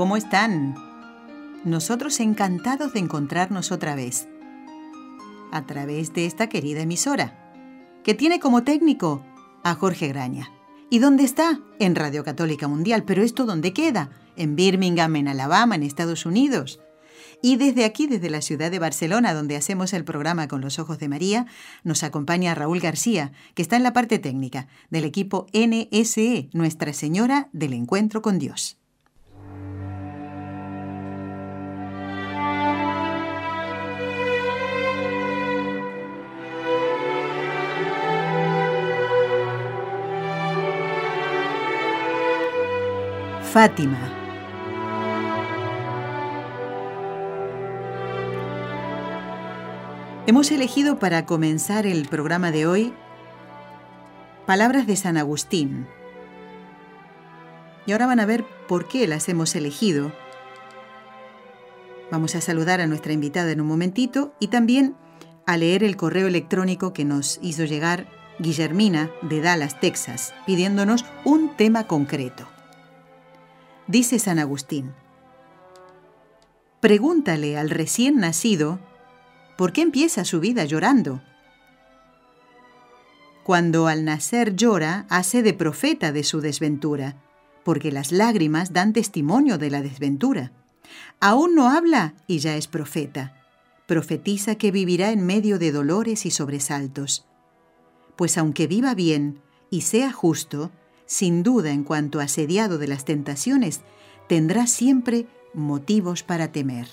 ¿Cómo están? Nosotros encantados de encontrarnos otra vez, a través de esta querida emisora, que tiene como técnico a Jorge Graña. ¿Y dónde está? En Radio Católica Mundial. ¿Pero esto dónde queda? En Birmingham, en Alabama, en Estados Unidos. Y desde aquí, desde la ciudad de Barcelona, donde hacemos el programa con los ojos de María, nos acompaña Raúl García, que está en la parte técnica del equipo NSE, Nuestra Señora del Encuentro con Dios. Fátima. Hemos elegido para comenzar el programa de hoy palabras de San Agustín. Y ahora van a ver por qué las hemos elegido. Vamos a saludar a nuestra invitada en un momentito y también a leer el correo electrónico que nos hizo llegar Guillermina de Dallas, Texas, pidiéndonos un tema concreto. Dice San Agustín, pregúntale al recién nacido por qué empieza su vida llorando. Cuando al nacer llora, hace de profeta de su desventura, porque las lágrimas dan testimonio de la desventura. Aún no habla y ya es profeta. Profetiza que vivirá en medio de dolores y sobresaltos. Pues aunque viva bien y sea justo, sin duda en cuanto asediado de las tentaciones, tendrá siempre motivos para temer.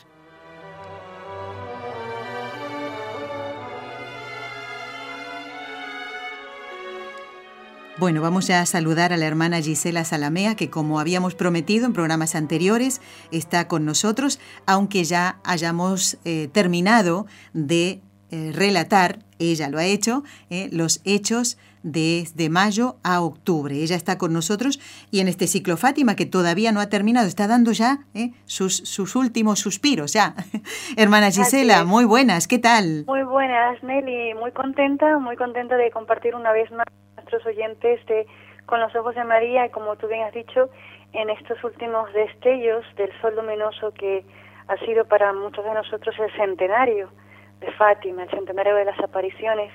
Bueno, vamos ya a saludar a la hermana Gisela Salamea, que como habíamos prometido en programas anteriores, está con nosotros, aunque ya hayamos eh, terminado de eh, relatar, ella lo ha hecho, eh, los hechos desde mayo a octubre. Ella está con nosotros y en este ciclo Fátima, que todavía no ha terminado, está dando ya eh, sus, sus últimos suspiros, ya. Hermana Gisela, muy buenas, ¿qué tal? Muy buenas, Nelly, muy contenta, muy contenta de compartir una vez más con nuestros oyentes de Con los Ojos de María y como tú bien has dicho, en estos últimos destellos del sol luminoso que ha sido para muchos de nosotros el centenario de Fátima, el centenario de las apariciones,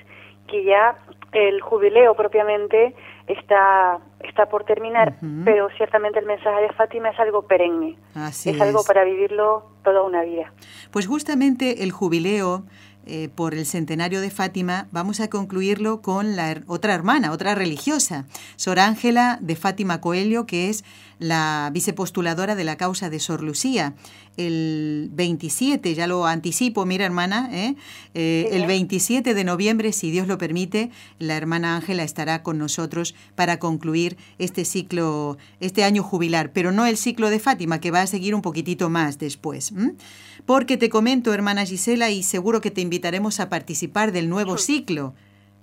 que ya el jubileo propiamente está está por terminar, pero ciertamente el mensaje de Fátima es algo perenne, es algo para vivirlo toda una vida. Pues justamente el jubileo eh, por el centenario de Fátima, vamos a concluirlo con la otra hermana, otra religiosa, Sor Ángela de Fátima Coelho, que es la vicepostuladora de la causa de Sor Lucía. El 27, ya lo anticipo, mira hermana, ¿eh? Eh, el 27 de noviembre, si Dios lo permite, la hermana Ángela estará con nosotros para concluir este ciclo, este año jubilar, pero no el ciclo de Fátima, que va a seguir un poquitito más después. Porque te comento, hermana Gisela, y seguro que te invitaremos a participar del nuevo ciclo.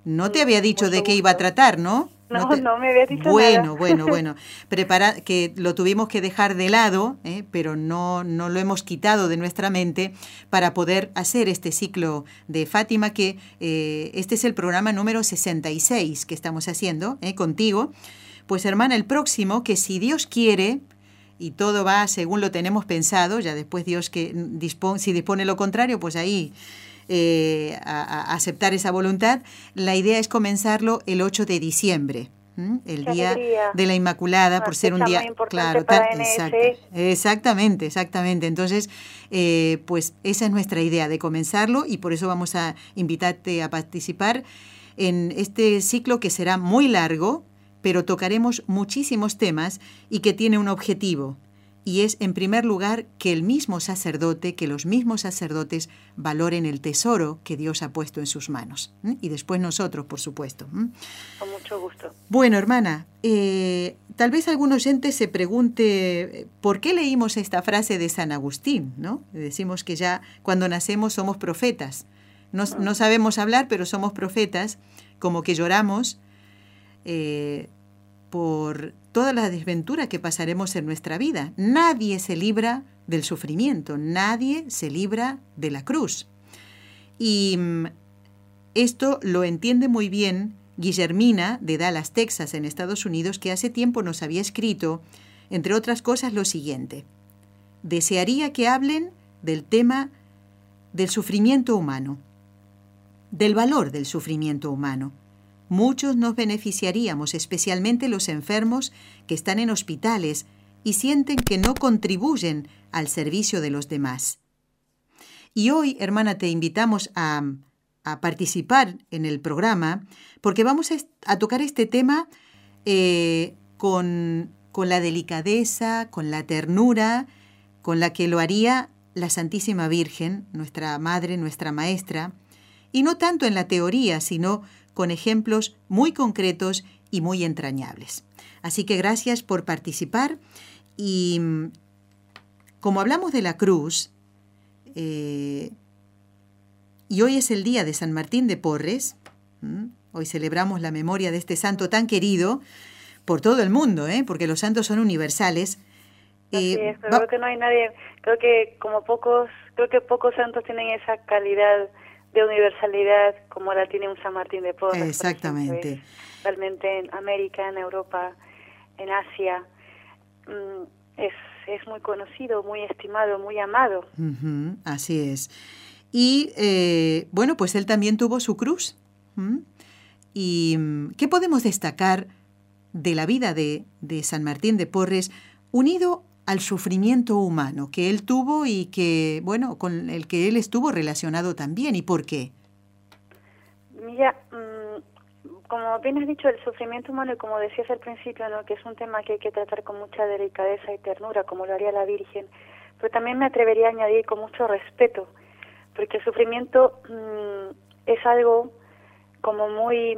No te había dicho de qué iba a tratar, ¿no? No, no, me había dicho bueno, nada. Bueno, bueno, Prepara, que lo tuvimos que dejar de lado, ¿eh? pero no, no lo hemos quitado de nuestra mente para poder hacer este ciclo de Fátima, que eh, este es el programa número 66 que estamos haciendo ¿eh? contigo. Pues hermana, el próximo, que si Dios quiere, y todo va según lo tenemos pensado, ya después Dios que dispone, si dispone lo contrario, pues ahí eh, a, aceptar esa voluntad. La idea es comenzarlo el 8 de diciembre. el día de la Inmaculada, por ser un día claro, exactamente, exactamente. Entonces, eh, pues esa es nuestra idea de comenzarlo y por eso vamos a invitarte a participar en este ciclo que será muy largo, pero tocaremos muchísimos temas y que tiene un objetivo, y es en primer lugar que el mismo sacerdote, que los mismos sacerdotes valoren el tesoro que Dios ha puesto en sus manos. Y después nosotros, por supuesto. Con mucho gusto. Bueno, hermana, eh, tal vez algún oyente se pregunte por qué leímos esta frase de San Agustín, ¿no? Decimos que ya cuando nacemos somos profetas. No, no sabemos hablar, pero somos profetas, como que lloramos eh, por toda la desventura que pasaremos en nuestra vida. Nadie se libra del sufrimiento, nadie se libra de la cruz. Y mm, esto lo entiende muy bien Guillermina de Dallas, Texas, en Estados Unidos, que hace tiempo nos había escrito, entre otras cosas, lo siguiente. Desearía que hablen del tema del sufrimiento humano, del valor del sufrimiento humano. Muchos nos beneficiaríamos, especialmente los enfermos que están en hospitales y sienten que no contribuyen al servicio de los demás. Y hoy, hermana, te invitamos a, participar en el programa porque vamos a, tocar este tema eh, con, con la delicadeza, con la ternura, con la que lo haría la Santísima Virgen, nuestra Madre, nuestra Maestra, y no tanto en la teoría, sino con ejemplos muy concretos y muy entrañables. Así que gracias por participar y mm, como hablamos de la cruz, eh, y hoy es el día de San Martín de Porres, hoy celebramos la memoria de este santo tan querido por todo el mundo, ¿eh? porque los santos son universales. Eh, creo que no hay nadie, creo que como pocos, creo que pocos santos tienen esa calidad de universalidad como la tiene un San Martín de Porres. Exactamente. realmente en América, en Europa, en Asia, mm, es, es muy conocido, muy estimado, muy amado. así es. Y eh, bueno, pues él también tuvo su cruz. ¿Y mm, qué podemos destacar de la vida de, de San Martín de Porres unido al sufrimiento humano que él tuvo y que, bueno, con el que él estuvo relacionado también. ¿Y por qué? Mira, mm, como bien has dicho, el sufrimiento humano, y como decías al principio, ¿no? que es un tema que hay que tratar con mucha delicadeza y ternura, como lo haría la Virgen, pero también me atrevería a añadir con mucho respeto, porque el sufrimiento mm, es algo como muy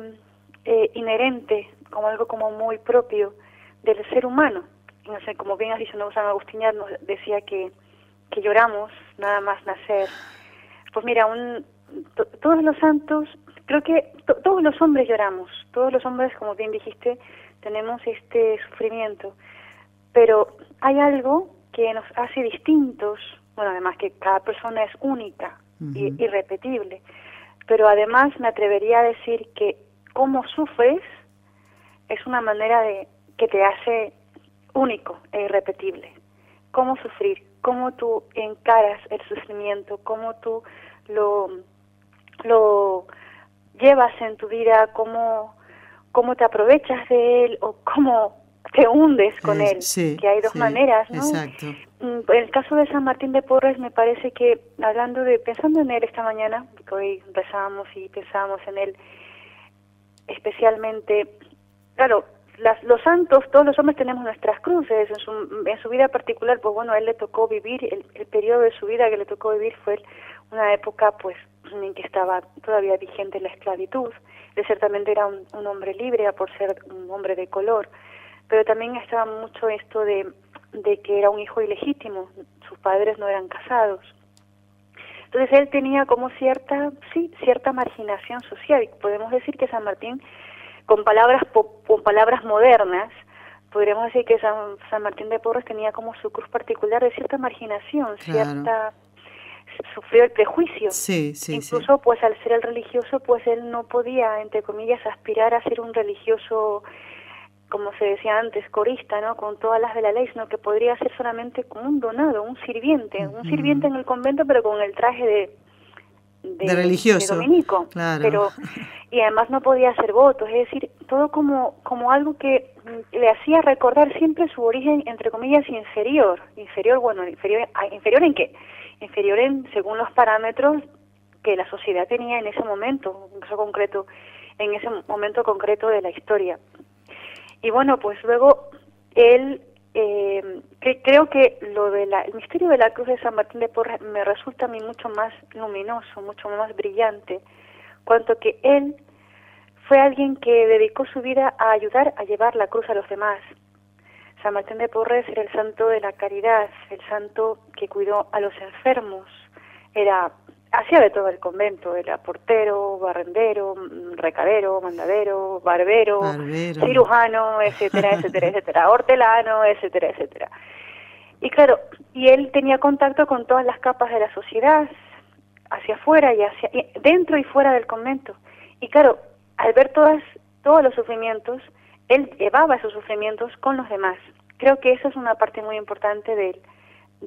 eh, inherente, como algo como muy propio del ser humano no sé, como bien has dicho, no, San Agustín nos decía que, que lloramos nada más nacer. Pues mira, un, todos los santos, creo que todos los hombres lloramos, todos los hombres, como bien dijiste, tenemos este sufrimiento, pero hay algo que nos hace distintos, bueno, además que cada persona es única y irrepetible, pero además me atrevería a decir que cómo sufres es una manera de que te hace único e irrepetible. Cómo sufrir, cómo tú encaras el sufrimiento, cómo tú lo, lo llevas en tu vida, cómo, cómo te aprovechas de él o cómo te hundes con él, que hay dos maneras, ¿no? Exacto. Mm, el caso de San Martín de Porres me parece que, hablando de, pensando en él esta mañana, porque hoy rezábamos y pensábamos en él, especialmente, claro, los santos, todos los hombres tenemos nuestras cruces, en su, en su vida particular, pues bueno, él le tocó vivir, el, el periodo de su vida que le tocó vivir fue una época pues en que estaba todavía vigente la esclavitud, él ciertamente era un, hombre libre por ser un hombre de color, pero también estaba mucho esto de, de que era un hijo ilegítimo, sus padres no eran casados. Entonces él tenía como cierta, sí, cierta marginación social. Podemos decir que San Martín con palabras con palabras modernas, podríamos decir que San, San Martín de Porres tenía como su cruz particular de cierta marginación, cierta sufrió el prejuicio. Sí, sí, Incluso pues al ser el religioso pues él no podía entre comillas aspirar a ser un religioso como se decía antes, corista, ¿no? Con todas las de la ley, sino que podría ser solamente como un donado, un sirviente, un sirviente en el convento, pero con el traje de, de, religioso. dominico, pero y además no podía hacer votos, es decir, todo como como algo que le hacía recordar siempre su origen entre comillas inferior, inferior, bueno, inferior ah, inferior en qué? Inferior en según los parámetros que la sociedad tenía en ese momento, en caso concreto, en ese momento concreto de la historia. Y bueno, pues luego él eh, creo que lo de el misterio de la cruz de San Martín de Porres me resulta a mí mucho más luminoso, mucho más brillante, cuanto que él fue alguien que dedicó su vida a ayudar a llevar la cruz a los demás. San Martín de Porres era el santo de la caridad, el santo que cuidó a los enfermos. Era hacía de todo el convento, era portero, barrendero, recadero, mandadero, barbero, cirujano, etcétera, etcétera, etcétera, hortelano, etcétera, etcétera. Y claro, y él tenía contacto con todas las capas de la sociedad, hacia afuera y hacia dentro y fuera del convento. Y claro, al ver todas todos los sufrimientos, él llevaba esos sufrimientos con los demás. Creo que eso es una parte muy importante del,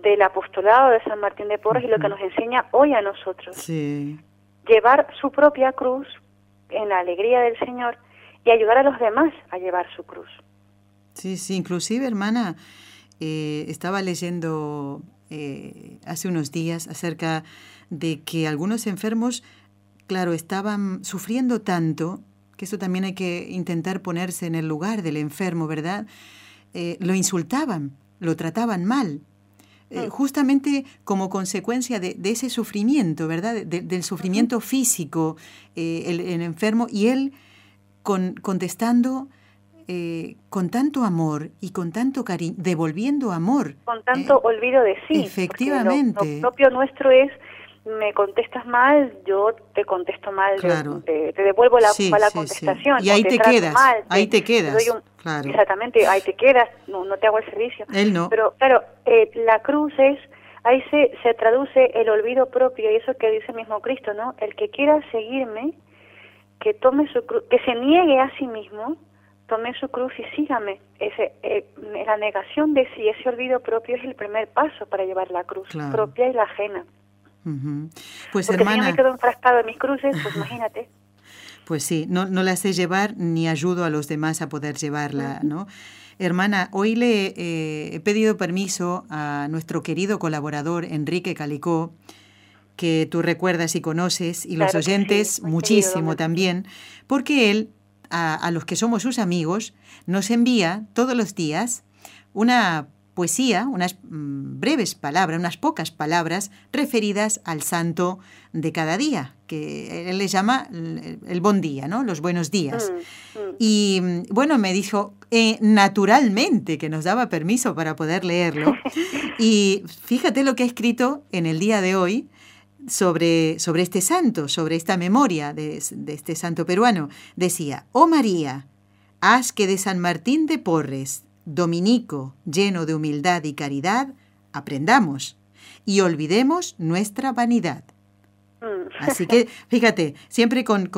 del apostolado de San Martín de Porres y lo que nos enseña hoy a nosotros. Sí. Llevar su propia cruz en la alegría del Señor y ayudar a los demás a llevar su cruz. Sí, sí, inclusive hermana, eh, estaba leyendo eh, hace unos días acerca de que algunos enfermos, claro, estaban sufriendo tanto, que eso también hay que intentar ponerse en el lugar del enfermo, ¿verdad? Eh, lo insultaban, lo trataban mal, eh, justamente como consecuencia de, ese sufrimiento, ¿verdad? del sufrimiento físico, eh, el, enfermo, y él con, contestando eh, con tanto amor y con tanto cariño, devolviendo amor. Con tanto olvido de sí. Efectivamente. Lo, propio nuestro es me contestas mal, yo te contesto mal, te, devuelvo la mala contestación. Y ahí te, quedas, ahí te, quedas. Exactamente, ahí te quedas, no, no te hago el servicio. Él no. Pero claro, eh, la cruz es, ahí se, se traduce el olvido propio y eso que dice mismo Cristo, ¿no? El que quiera seguirme, que tome su cruz, que se niegue a sí mismo, tome su cruz y sígame. Ese, eh, la negación de sí, ese olvido propio es el primer paso para llevar la cruz propia y la ajena. Pues Porque hermana... si yo me quedo enfrascado en mis cruces, pues imagínate. Pues sí, no, no la sé llevar ni ayudo a los demás a poder llevarla, ¿no? Hermana, hoy le eh, he pedido permiso a nuestro querido colaborador Enrique Calicó, que tú recuerdas y conoces, y los oyentes muchísimo también, porque él, a, a los que somos sus amigos, nos envía todos los días una poesía, unas mm, breves palabras, unas pocas palabras referidas al santo de cada día, que él le llama el, buen día, ¿no? Los buenos días. Mm, mm. Y bueno, me dijo eh, naturalmente que nos daba permiso para poder leerlo. y fíjate lo que ha escrito en el día de hoy sobre, sobre este santo, sobre esta memoria de, de este santo peruano. Decía, oh María, haz que de San Martín de Porres, dominico lleno de humildad y caridad, aprendamos y olvidemos nuestra vanidad. Mm. Así que, fíjate, siempre con,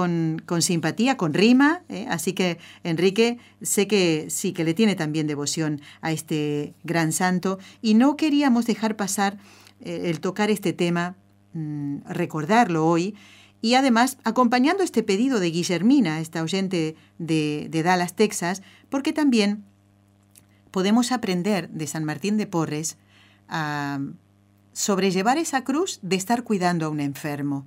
simpatía, con rima, ¿eh? así que Enrique, sé que sí, que le tiene también devoción a este gran santo y no queríamos dejar pasar eh, el tocar este tema, mm, recordarlo hoy, y además acompañando este pedido de Guillermina, esta oyente de, de Dallas, Texas, porque también podemos aprender de San Martín de Porres a sobrellevar esa cruz de estar cuidando a un enfermo.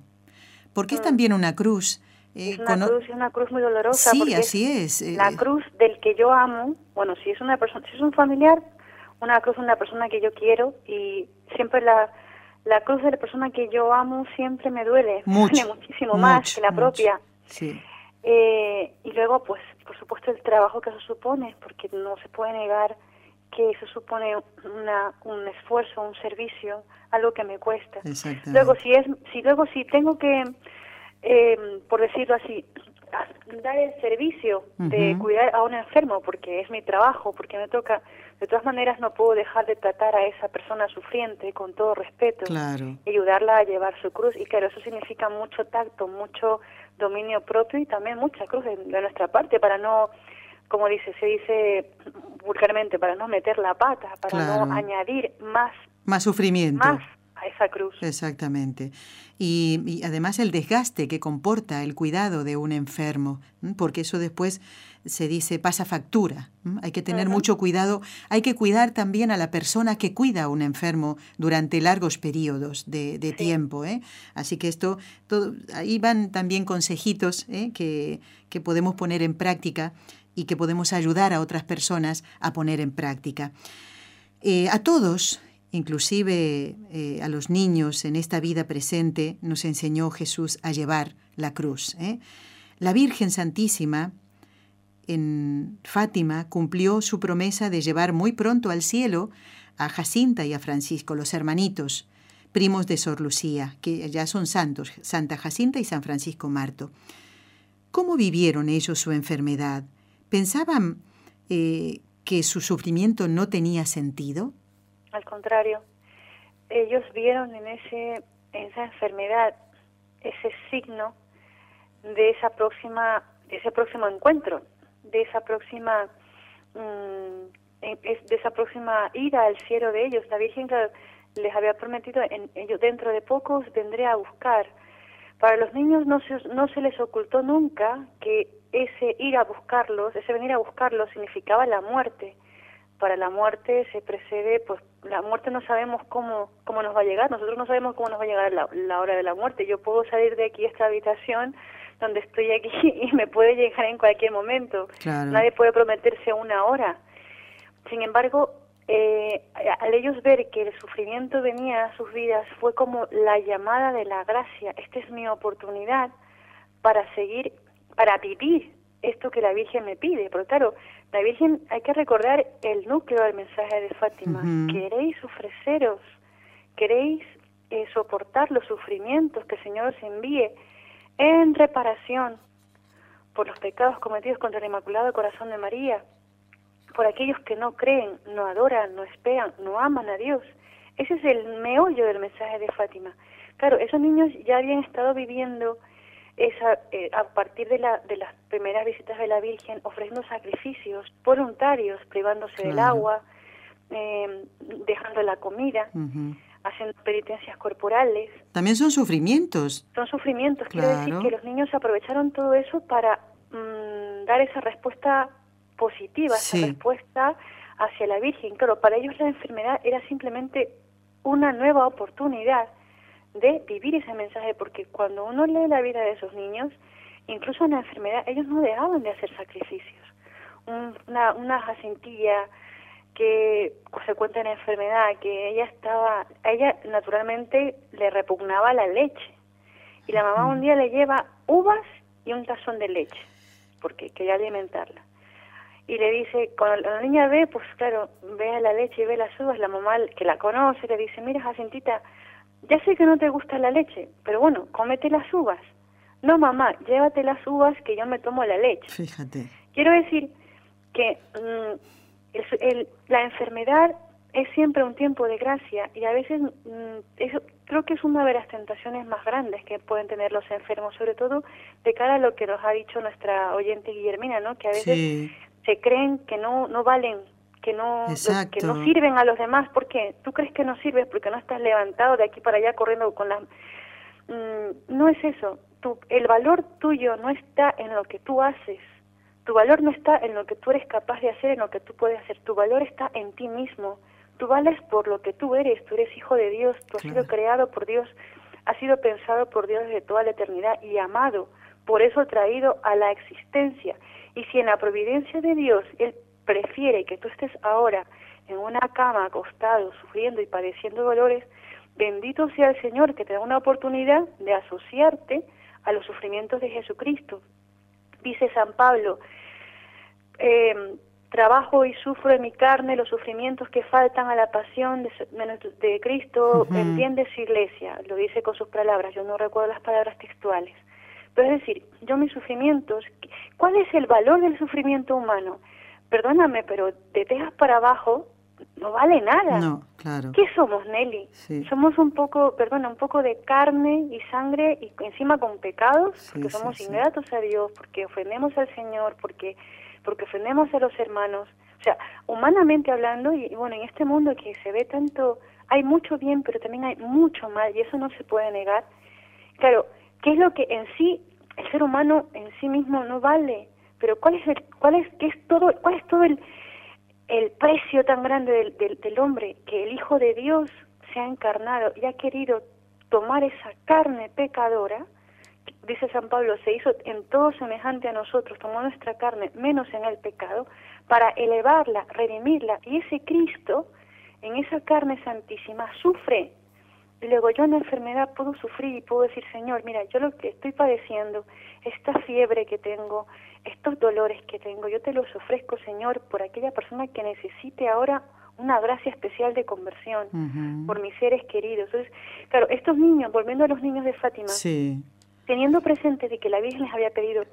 Porque es mm. también una cruz. Eh, es una cruz, una cruz muy dolorosa. Sí, así es. La eh, cruz del que yo amo, bueno, si es una persona, si es un familiar, una cruz de una persona que yo quiero y siempre la, la cruz de la persona que yo amo siempre me duele, mucho, muchísimo más que la propia. Sí. Eh, y luego, pues, por supuesto, el trabajo que eso supone, porque no se puede negar que eso supone una, un esfuerzo, un servicio, algo que me cuesta. Luego, si es, si luego si tengo que, eh, por decirlo así, dar el servicio de cuidar a un enfermo, porque es mi trabajo, porque me toca, de todas maneras no puedo dejar de tratar a esa persona sufriente con todo respeto ayudarla a llevar su cruz. Y claro, eso significa mucho tacto, mucho dominio propio y también mucha cruz de, nuestra parte para no, como dice, se dice vulgarmente, para no meter la pata, para no añadir más, más sufrimiento. Más a esa cruz. Exactamente. Y, además el desgaste que comporta el cuidado de un enfermo, porque eso después se dice pasa factura. Hay que tener mucho cuidado. Hay que cuidar también a la persona que cuida a un enfermo durante largos periodos de, tiempo. ¿eh? Así que esto, todo, ahí van también consejitos ¿eh? que, que podemos poner en práctica y que podemos ayudar a otras personas a poner en práctica. Eh, a todos, inclusive a los niños en esta vida presente, nos enseñó Jesús a llevar la cruz. La Virgen Santísima en Fátima cumplió su promesa de llevar muy pronto al cielo a Jacinta y a Francisco, los hermanitos, primos de Sor Lucía, que ya son santos, Santa Jacinta y San Francisco Marto. ¿Cómo vivieron ellos su enfermedad? ¿Pensaban eh, que su sufrimiento no tenía sentido? Al contrario, ellos vieron en, ese, en esa enfermedad ese signo de esa próxima, de ese próximo encuentro, de esa próxima mm, de esa próxima ida al cielo de ellos. La Virgen les había prometido, en, ellos dentro de pocos vendré a buscar. Para los niños no se, no se les ocultó nunca que ese ir a buscarlos, ese venir a buscarlos significaba la muerte. Para la muerte se precede, pues la muerte no sabemos cómo, cómo nos va a llegar, nosotros no sabemos cómo nos va a llegar la, la hora de la muerte. Yo puedo salir de aquí, esta habitación, donde estoy aquí, y me puede llegar en cualquier momento. Nadie puede prometerse una hora. Sin embargo, eh, al ellos ver que el sufrimiento venía a sus vidas, fue como la llamada de la gracia. Esta es mi oportunidad para seguir, para vivir esto que la Virgen me pide. Porque claro, la Virgen, hay que recordar el núcleo del mensaje de Fátima. Queréis ofreceros, queréis eh, soportar los sufrimientos que el Señor os envíe en reparación por los pecados cometidos contra el Inmaculado Corazón de María por aquellos que no creen, no adoran, no esperan, no aman a Dios. Ese es el meollo del mensaje de Fátima. Claro, esos niños ya habían estado viviendo esa, eh, a partir de, la, de las primeras visitas de la Virgen, ofreciendo sacrificios voluntarios, privándose del agua, eh, dejando la comida, haciendo penitencias corporales. También son sufrimientos. Son sufrimientos. Quiero decir que los niños aprovecharon todo eso para mm, dar esa respuesta positiva esa respuesta hacia la Virgen. Claro, para ellos la enfermedad era simplemente una nueva oportunidad de vivir ese mensaje, porque cuando uno lee la vida de esos niños, incluso en la enfermedad, ellos no dejaban de hacer sacrificios. una, una jacintilla que se cuenta en enfermedad, que ella estaba, a ella naturalmente le repugnaba la leche. Y la mamá un día le lleva uvas y un tazón de leche, porque quería alimentarla y le dice, cuando la niña ve, pues claro, ve a la leche y ve las uvas, la mamá que la conoce le dice, mira Jacintita, ya sé que no te gusta la leche, pero bueno, cómete las uvas. No mamá, llévate las uvas que yo me tomo la leche. Fíjate. Quiero decir que mm, el, la enfermedad es siempre un tiempo de gracia y a veces mm, eso creo que es una de las tentaciones más grandes que pueden tener los enfermos, sobre todo de cara a lo que nos ha dicho nuestra oyente Guillermina, ¿no? Que a veces se creen que no no valen que no que no sirven a los demás. Porque tú crees que no sirves porque no estás levantado de aquí para allá corriendo con las mm, no es eso. Tu, el valor tuyo no está en lo que tú haces tu valor no está en lo que tú eres capaz de hacer en lo que tú puedes hacer. Tu valor está en ti mismo. Tú vales por lo que tú eres. Tú eres hijo de Dios. Tú has sido creado por Dios. Has sido pensado por Dios desde toda la eternidad y amado. Por eso traído a la existencia. Y si en la providencia de Dios Él prefiere que tú estés ahora en una cama acostado, sufriendo y padeciendo dolores, bendito sea el Señor que te da una oportunidad de asociarte a los sufrimientos de Jesucristo. Dice San Pablo, eh, trabajo y sufro en mi carne los sufrimientos que faltan a la pasión de, Cristo, entiende su iglesia, lo dice con sus palabras, yo no recuerdo las palabras textuales. Pero es decir, yo mis sufrimientos, ¿cuál es el valor del sufrimiento humano? Perdóname, pero te dejas para abajo, no vale nada. No, claro. ¿Qué somos, Nelly? Somos un poco, perdona, un poco de carne y sangre y encima con pecados, porque somos ingratos a Dios, porque ofendemos al Señor, porque porque ofendemos a los hermanos. O sea, humanamente hablando, y, y bueno, en este mundo que se ve tanto, hay mucho bien, pero también hay mucho mal, y eso no se puede negar. Claro, qué es lo que en sí el ser humano en sí mismo no vale, pero cuál es el, cuál es qué es todo cuál es todo el el precio tan grande del, del, del hombre que el Hijo de Dios se ha encarnado y ha querido tomar esa carne pecadora, dice San Pablo, se hizo en todo semejante a nosotros, tomó nuestra carne menos en el pecado, para elevarla, redimirla, y ese Cristo, en esa carne santísima, sufre. Y luego yo en la enfermedad puedo sufrir y puedo decir, Señor, mira, yo lo que estoy padeciendo, esta fiebre que tengo, estos dolores que tengo, yo te los ofrezco, Señor, por aquella persona que necesite ahora una gracia especial de conversión, por mis seres queridos. Entonces, claro, estos niños, volviendo a los niños de Fátima, teniendo presente de que la Virgen les había pedido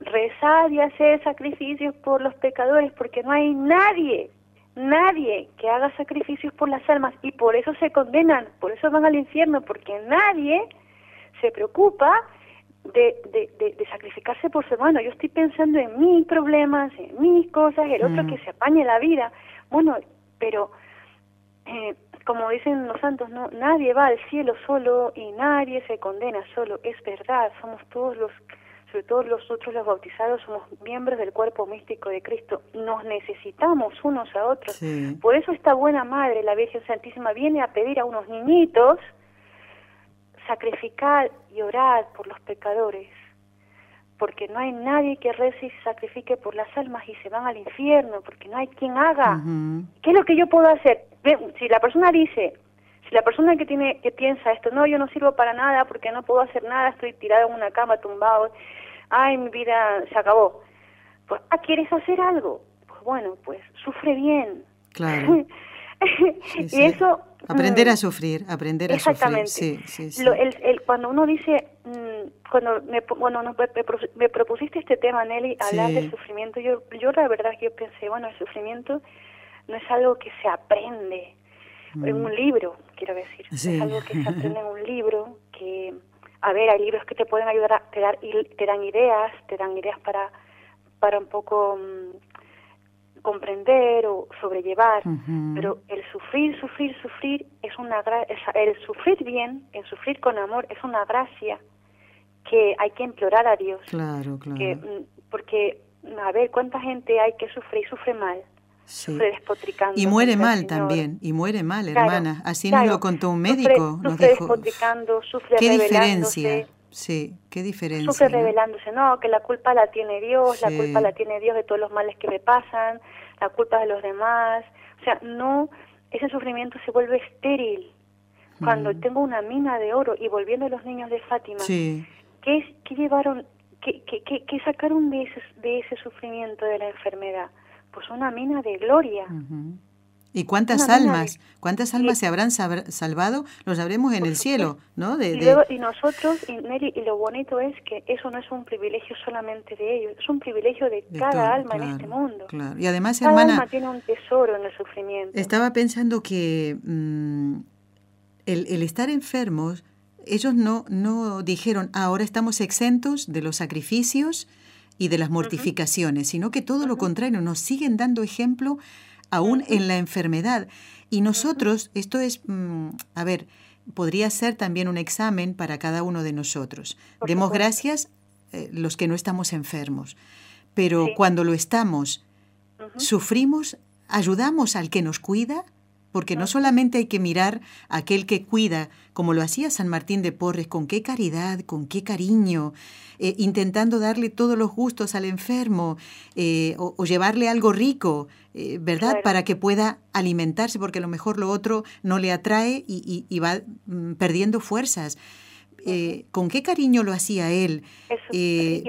rezar y hacer sacrificios por los pecadores, porque no hay nadie nadie que haga sacrificios por las almas y por eso se condenan, por eso van al infierno, porque nadie se preocupa de, de, de, sacrificarse por su hermano. Yo estoy pensando en mis problemas, en mis cosas, el otro mm. que se apañe la vida. Bueno, pero eh, como dicen los santos, no nadie va al cielo solo y nadie se condena solo. Es verdad, somos todos los sobre todo nosotros los bautizados somos miembros del cuerpo místico de Cristo, nos necesitamos unos a otros. Por eso esta buena madre, la Virgen Santísima, viene a pedir a unos niñitos sacrificar y orar por los pecadores, porque no hay nadie que rece y se sacrifique por las almas y se van al infierno, porque no hay quien haga. ¿Qué es lo que yo puedo hacer? Si la persona dice, si la persona que tiene que piensa esto, no, yo no sirvo para nada porque no puedo hacer nada, estoy tirado en una cama tumbado, ay, mi vida se acabó. Pues, ah, ¿quieres hacer algo? Pues bueno, pues sufre bien. Claro. y eso... Aprender a mm, sufrir, aprender a sufrir. Sí, sí, Lo, el, el, cuando uno dice, mm, cuando me, bueno, no, me, propusiste este tema, Nelly, hablar del sufrimiento, yo, yo la verdad que yo pensé, bueno, el sufrimiento no es algo que se aprende en mm. un libro, quiero decir. Es algo que se aprende en un libro, que a ver, hay libros que te pueden ayudar, a, te, dar, te dan ideas, te dan ideas para, para un poco mm, comprender o sobrellevar, pero el sufrir, sufrir, sufrir es una el sufrir bien, el sufrir con amor es una gracia que hay que implorar a Dios. Claro, claro. Mm, porque, a ver, ¿cuánta gente hay que sufrir y sufre mal? Y muere mal también, y muere mal, hermana. Así nos lo contó un médico. Sufre, nos despotricando, sufre ¿Qué diferencia? Sí, qué diferencia. Sufre revelándose, no, que la culpa la tiene Dios, la culpa la tiene Dios de todos los males que me pasan, la culpa de los demás. O sea, no, ese sufrimiento se vuelve estéril. Cuando mm. tengo una mina de oro y volviendo a los niños de Fátima, sí. ¿qué, qué llevaron, qué, qué, qué, sacaron de ese, de ese sufrimiento de la enfermedad? pues una mina de gloria. ¿Y cuántas almas? ¿Cuántas almas se habrán salvado? Los sabremos en el cielo, ¿no? De, y, luego, y nosotros, y, y lo bonito es que eso no es un privilegio solamente de ellos, es un privilegio de, cada alma en este mundo. Claro. Y además, cada alma tiene un tesoro en el sufrimiento. Estaba pensando que mm, el, el estar enfermos, ellos no, no dijeron, ahora estamos exentos de los sacrificios, y de las mortificaciones, sino que todo lo contrario, nos siguen dando ejemplo aún en la enfermedad. Y nosotros, esto es, mm, a ver, podría ser también un examen para cada uno de nosotros. Demos gracias eh, los que no estamos enfermos, pero cuando lo estamos, sufrimos, ayudamos al que nos cuida, porque no solamente hay que mirar a aquel que cuida, como lo hacía San Martín de Porres, con qué caridad, con qué cariño, eh, intentando darle todos los gustos al enfermo eh, o, llevarle algo rico, eh, ¿verdad? Para que pueda alimentarse, porque a lo mejor lo otro no le atrae y, va mm, perdiendo fuerzas. con qué cariño lo hacía él.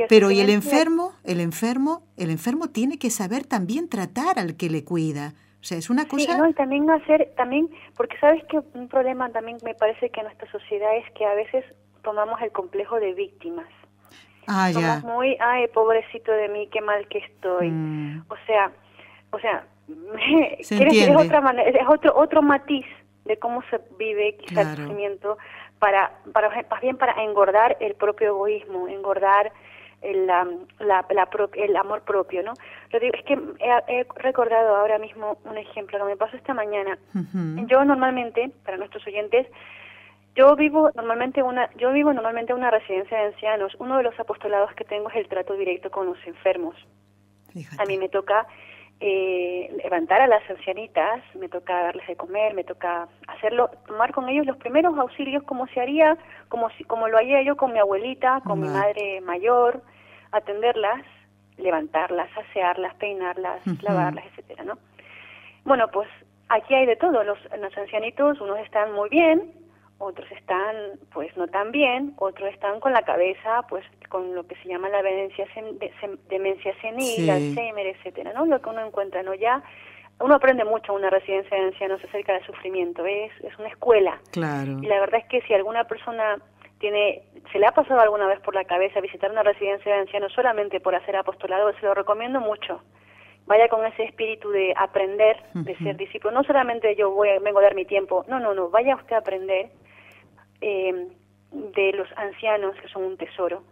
pero y el enfermo, el enfermo, el enfermo tiene que saber también tratar al que le cuida. O sea, es una cosa... Sí, no, y también hacer, también, porque sabes que un problema también me parece que en nuestra sociedad es que a veces tomamos el complejo de víctimas. Ah, Somos muy, ay, pobrecito de mí, qué mal que estoy. Mm. O sea, o sea, es otra manera, es otro otro matiz de cómo se vive quizá el sufrimiento para, para más bien para engordar el propio egoísmo, engordar el, la, la, el amor propio, ¿no? Lo digo, es que he, recordado ahora mismo un ejemplo que me pasó esta mañana. Yo normalmente, para nuestros oyentes, yo vivo normalmente una yo vivo normalmente en una residencia de ancianos. Uno de los apostolados que tengo es el trato directo con los enfermos. A mí me toca eh, levantar a las ancianitas, me toca darles de comer, me toca hacerlo, tomar con ellos los primeros auxilios como se haría, como si, como lo haría yo con mi abuelita, con mi madre mayor, atenderlas, levantarlas, asearlas, peinarlas, lavarlas, etcétera, ¿no? Bueno, pues aquí hay de todo. Los, los ancianitos, unos están muy bien, otros están pues no tan bien, otros están con la cabeza pues con lo que se llama la demencia, demencia senil, Alzheimer, etcétera, ¿no? Lo que uno encuentra, ¿no? Ya uno aprende mucho en una residencia de ancianos acerca del sufrimiento, es, es una escuela. Claro. Y la verdad es que si alguna persona tiene, se le ha pasado alguna vez por la cabeza visitar una residencia de ancianos solamente por hacer apostolado, se lo recomiendo mucho vaya con ese espíritu de aprender, de ser discípulo. No solamente yo voy, vengo a dar mi tiempo, no, no, no, vaya usted a aprender eh, de los ancianos que son un tesoro.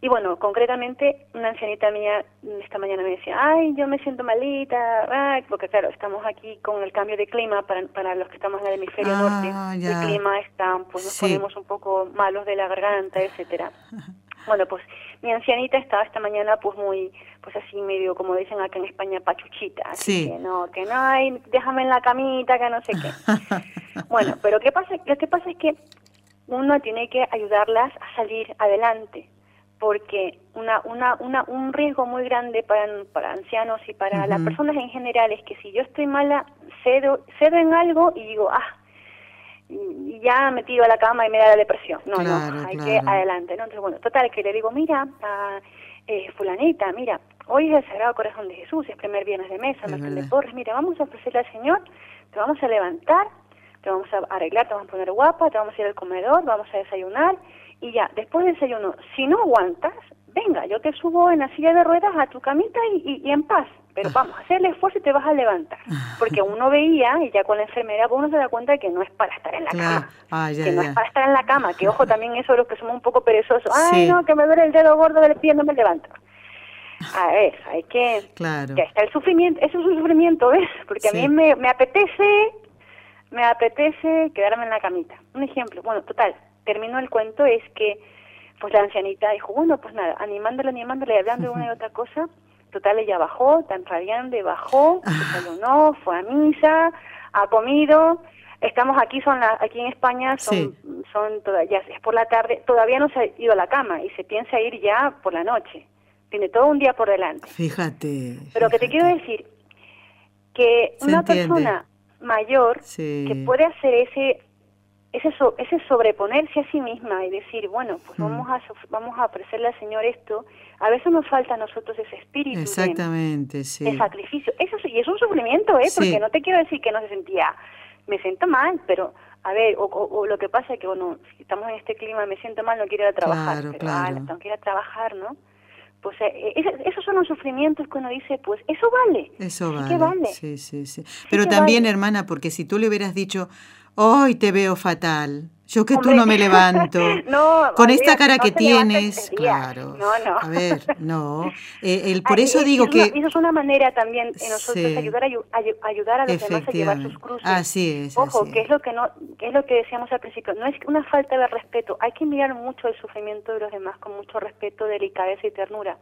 Y bueno, concretamente, una ancianita mía esta mañana me decía, ay, yo me siento malita, porque claro, estamos aquí con el cambio de clima para, para los que estamos en el hemisferio ah, norte. El clima está, pues nos ponemos un poco malos de la garganta, etcétera. Bueno, pues mi ancianita estaba esta mañana pues muy, pues así medio, como dicen acá en España, pachuchita. Así que no, que no hay, déjame en la camita, que no sé qué. bueno, pero ¿qué pasa? lo que pasa es que uno tiene que ayudarlas a salir adelante porque una, una, una, un riesgo muy grande para, para ancianos y para las personas en general es que si yo estoy mala, cedo, cedo en algo y digo, ah, ya me tiro a la cama y me da la depresión. No, no, hay que adelante. ¿no? Entonces, bueno, total, que le digo, mira, a, eh, fulanita, mira, hoy es el Sagrado Corazón de Jesús, es primer viernes de mesa, Martín de Porres, mira, vamos a ofrecerle al Señor, te vamos a levantar, te vamos a arreglar, te vamos a poner guapa, te vamos a ir al comedor, vamos a desayunar, y ya, después del desayuno, si no aguantas, venga, yo te subo en la silla de ruedas a tu camita y, y en paz, pero vamos, hacer el esfuerzo y te vas a levantar. Porque uno veía, y ya con la enfermedad, pues uno se da cuenta de que no es para estar en la cama. Ah, que no es para estar en la cama. Que ojo, también eso los que somos un poco perezosos. Ay, no, que me duele el dedo gordo del pie, no me levanto. A ver, hay que... Claro. Ya está el sufrimiento, eso es un sufrimiento, ¿ves? Porque a mí me, me apetece, me apetece quedarme en la camita. Un ejemplo, bueno, total, termino el cuento, es que pues la ancianita dijo, bueno, pues nada, animándole, animándole, hablando de una y otra cosa, Total, ella bajó, tan radiante, bajó, desayunó, fue a misa, ha comido. Estamos aquí, son aquí en España, son, son ya es por la tarde, todavía no se ha ido a la cama y se piensa ir ya por la noche. Tiene todo un día por delante. Fíjate. Pero que te quiero decir que una persona mayor que puede hacer ese ese, ese sobreponerse a sí misma y decir, bueno, pues mm. vamos a vamos a ofrecerle al Señor esto, a veces nos falta a nosotros ese espíritu Exactamente, sí. de sacrificio. Eso sí, y es un sufrimiento, ¿eh? Porque no te quiero decir que no se sentía, me siento mal, pero a ver, o, lo que pasa es que, bueno, si estamos en este clima, me siento mal, no quiero ir a trabajar, claro, pero claro. Ah, tengo que ir a trabajar, ¿no? Pues eh, esos son los sufrimientos que uno dice, pues eso vale. Eso vale. vale. Sí, sí, sí. Pero también, hermana, porque si tú le hubieras dicho, hoy te veo fatal. Yo que tú no me levanto. Con esta cara que tienes, claro. No, no. A ver, no. Eh, el, por eso digo que... eso es una manera también en nosotros ayudar, a, ayudar a los demás a llevar sus cruces. Así es. Ojo, que es lo que no, que es lo que decíamos al principio. No es una falta de respeto. Hay que mirar mucho el sufrimiento de los demás con mucho respeto, delicadeza y ternura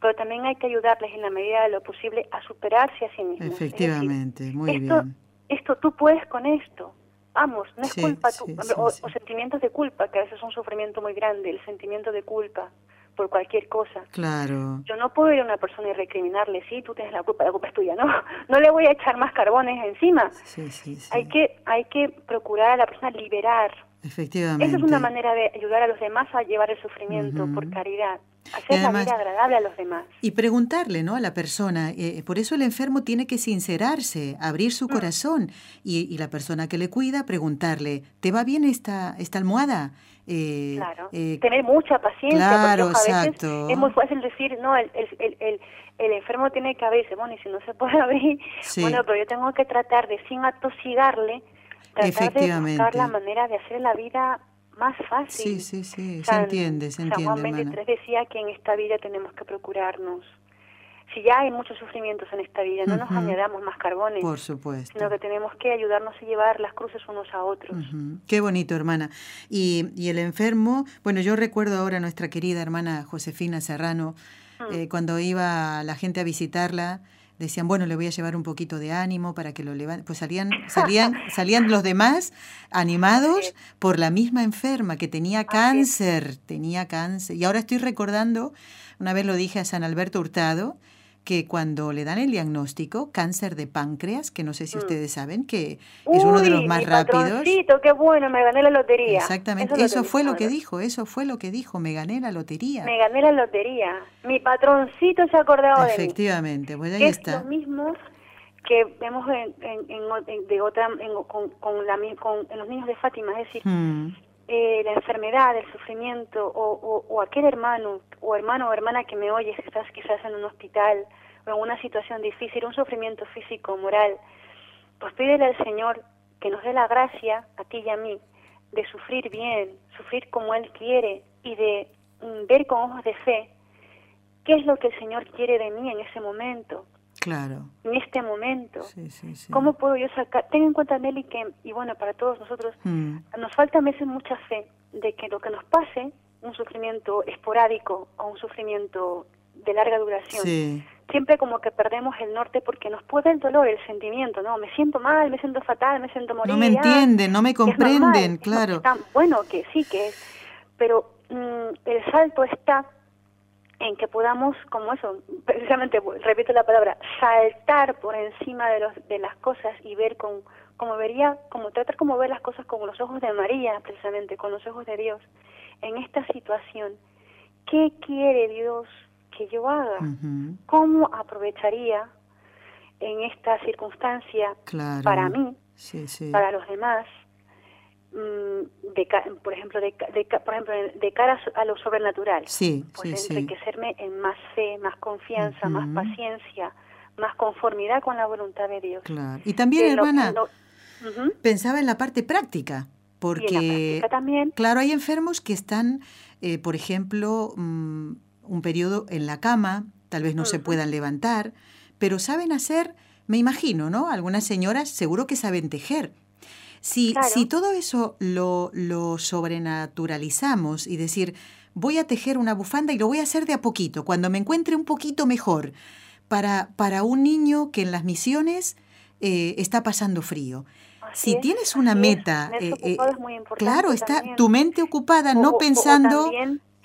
pero también hay que ayudarles en la medida de lo posible a superarse a sí mismos. Efectivamente, muy esto, bien. Esto, tú puedes con esto, vamos, no es culpa, o, sentimientos de culpa, que a veces es un sufrimiento muy grande, el sentimiento de culpa por cualquier cosa. Claro. Yo no puedo ir a una persona y recriminarle, sí, tú tienes la culpa, la culpa es tuya, no, no le voy a echar más carbones encima. Sí, sí, Hay que, hay que procurar a la persona liberar. Efectivamente. Esa es una manera de ayudar a los demás a llevar el sufrimiento por caridad. Hacer la vida agradable a los demás. Y preguntarle, ¿no? A la persona. Eh, por eso el enfermo tiene que sincerarse, abrir su mm. corazón. Y, la persona que le cuida, preguntarle, ¿te va bien esta, esta almohada? Eh, claro. Eh, Tener mucha paciencia. Claro, porque a veces Es muy fácil decir, no, el, el, el, el, enfermo tiene que abrirse. Bueno, y si no se puede abrir, bueno, pero yo tengo que tratar de, sin atosigarle, tratar de buscar la manera de hacer la vida más fácil. Sí, sí, sí, se entiende, se entiende. San Juan 23 decía que en esta vida tenemos que procurarnos. Si ya hay muchos sufrimientos en esta vida, no nos añadamos más carbones. Por supuesto. Sino que tenemos que ayudarnos a llevar las cruces unos a otros. Qué bonito, hermana. Y, y, el enfermo, bueno, yo recuerdo ahora a nuestra querida hermana Josefina Serrano, mm. eh, cuando iba la gente a visitarla, decían, bueno, le voy a llevar un poquito de ánimo para que lo levante. Pues salían, salían, salían los demás animados por la misma enferma que tenía cáncer, tenía cáncer. Y ahora estoy recordando, una vez lo dije a San Alberto Hurtado, que cuando le dan el diagnóstico, cáncer de páncreas, que no sé si mm. ustedes saben, que es uno de los más mi rápidos. qué bueno, me gané la lotería. Exactamente, eso, fue lo que dijo, eso fue lo que dijo, me gané la lotería. Me gané la lotería. Mi patroncito se ha acordado de mí. Efectivamente, pues ahí está. Es lo mismo que vemos en, en, de otra, con, con, la, con en los niños de Fátima, es decir, mm. Eh, la enfermedad, el sufrimiento, o, o, aquel hermano o hermano o hermana que me oye, que estás quizás en un hospital o en una situación difícil, un sufrimiento físico, moral, pues pídele al Señor que nos dé la gracia, a ti y a mí, de sufrir bien, sufrir como Él quiere y de mm, ver con ojos de fe qué es lo que el Señor quiere de mí en ese momento. Claro. En este momento. Sí, sí, sí. ¿Cómo puedo yo sacar? Ten en cuenta, Nelly, que, y bueno, para todos nosotros, mm. nos falta a veces mucha fe de que lo que nos pase, un sufrimiento esporádico o un sufrimiento de larga duración, siempre como que perdemos el norte porque nos puede el dolor, el sentimiento, ¿no? Me siento mal, me siento fatal, me siento morir. No me entienden, no me comprenden, claro. bueno, que sí, que es. Pero mm, el salto está en que podamos, como eso, precisamente, repito la palabra, saltar por encima de, los, de las cosas y ver con, como vería, como tratar como ver las cosas con los ojos de María, precisamente, con los ojos de Dios, en esta situación. ¿Qué quiere Dios que yo haga? ¿Cómo aprovecharía en esta circunstancia para mí, para los demás? Mm, de, por ejemplo de, por ejemplo de cara a lo sobrenatural. Sí, pues enriquecerme en más fe más confianza más paciencia más conformidad con la voluntad de Dios. Claro. Y también hermana pensaba en la parte práctica porque también. claro hay enfermos que están eh, por ejemplo mm, un periodo en la cama tal vez no se puedan levantar pero saben hacer me imagino no algunas señoras seguro que saben tejer si, si todo eso lo, lo sobrenaturalizamos y decir, voy a tejer una bufanda y lo voy a hacer de a poquito, cuando me encuentre un poquito mejor, para, para un niño que en las misiones eh, está pasando frío. si tienes una meta, eh, eh, claro, está tu mente ocupada, no pensando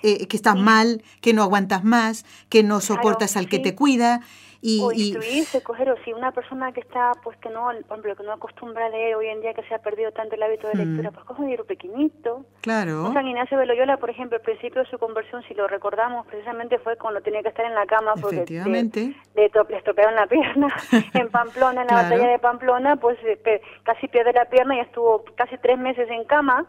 que estás mal, que no aguantas más, que no soportas al que te cuida y, o instruirse, coger, o si una persona que está, pues que no, por ejemplo, que no acostumbra a leer hoy en día, que se ha perdido tanto el hábito de lectura, mm. pues coge un libro pequeñito. Claro. San Ignacio de Loyola, por ejemplo, al principio de su conversión, si lo recordamos, precisamente fue cuando tenía que estar en la cama porque Efectivamente. le, estropearon la pierna en Pamplona, en la batalla de Pamplona, pues eh, casi pierde la pierna y estuvo casi tres meses en cama.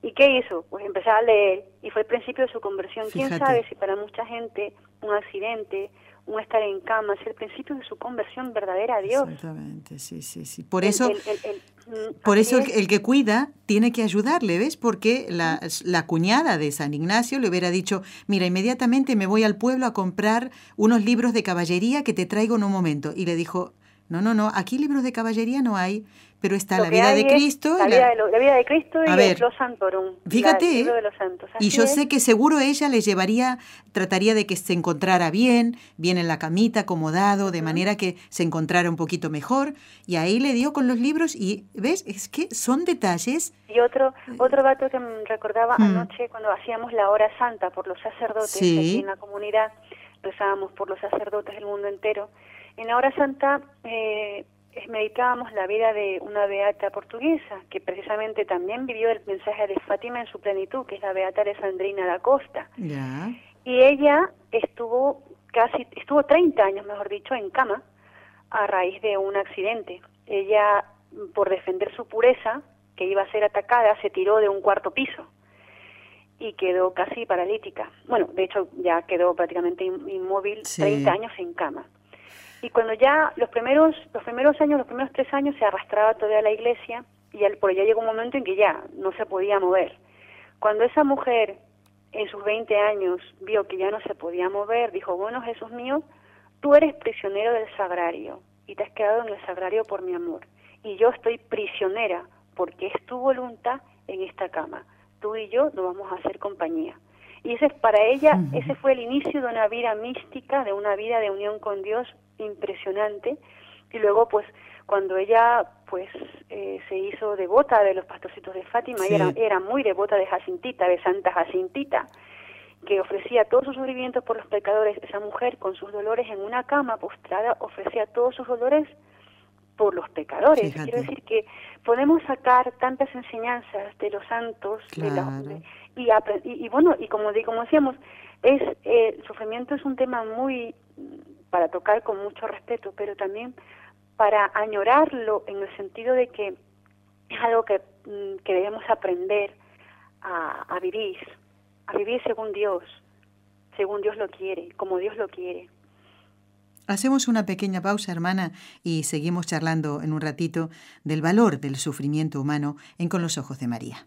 ¿Y qué hizo? Pues empezar a leer y fue el principio de su conversión. ¿Quién sabe si para mucha gente un accidente, un estar en cama, es el principio de su conversión verdadera a Dios. Exactamente, sí, sí, sí. Por eso, mm, por eso el, que cuida tiene que ayudarle, ¿ves? Porque la, la, cuñada de San Ignacio le hubiera dicho, mira, inmediatamente me voy al pueblo a comprar unos libros de caballería que te traigo en un momento. Y le dijo, no, no, no, aquí libros de caballería no hay, pero está la vida de Cristo. La, vida de la, vida de Cristo y ver, los Santorum. Fíjate, y yo sé que seguro ella le llevaría, trataría de que se encontrara bien, bien en la camita, acomodado, de manera que se encontrara un poquito mejor. Y ahí le dio con los libros y, ¿ves? Es que son detalles. Y otro, otro dato que me recordaba mm. anoche cuando hacíamos la hora santa por los sacerdotes aquí en la comunidad, rezábamos por los sacerdotes del mundo entero. En la hora santa eh, meditábamos la vida de una beata portuguesa que precisamente también vivió el mensaje de Fátima en su plenitud, que es la beata Alessandrina da Costa. Y ella estuvo casi, estuvo 30 años, mejor dicho, en cama a raíz de un accidente. Ella, por defender su pureza, que iba a ser atacada, se tiró de un cuarto piso y quedó casi paralítica. Bueno, de hecho ya quedó prácticamente inmóvil 30 años en cama. Y cuando ya los primeros, los primeros años, los primeros tres años se arrastraba todavía a la iglesia y por allá llegó un momento en que ya no se podía mover. Cuando esa mujer en sus 20 años vio que ya no se podía mover, dijo, bueno Jesús mío, tú eres prisionero del sagrario y te has quedado en el sagrario por mi amor. Y yo estoy prisionera porque es tu voluntad en esta cama. Tú y yo nos vamos a hacer compañía. Y ese es para ella, ese fue el inicio de una vida mística, de una vida de unión con Dios impresionante. Y luego pues cuando ella pues eh, se hizo devota de los pastorcitos de Fátima y era, era muy devota de Jacintita, de Santa Jacintita, que ofrecía todos sus sufrimientos por los pecadores, esa mujer con sus dolores en una cama postrada ofrecía todos sus dolores por los pecadores. Quiero decir que podemos sacar tantas enseñanzas de los santos y, y, bueno, y como, como decíamos, es eh, el sufrimiento es un tema muy para tocar con mucho respeto, pero también para añorarlo en el sentido de que es algo que, mm, que debemos aprender a, a vivir, a vivir según Dios, según Dios lo quiere, como Dios lo quiere. Hacemos una pequeña pausa, hermana, y seguimos charlando en un ratito del valor del sufrimiento humano en Con los Ojos de María.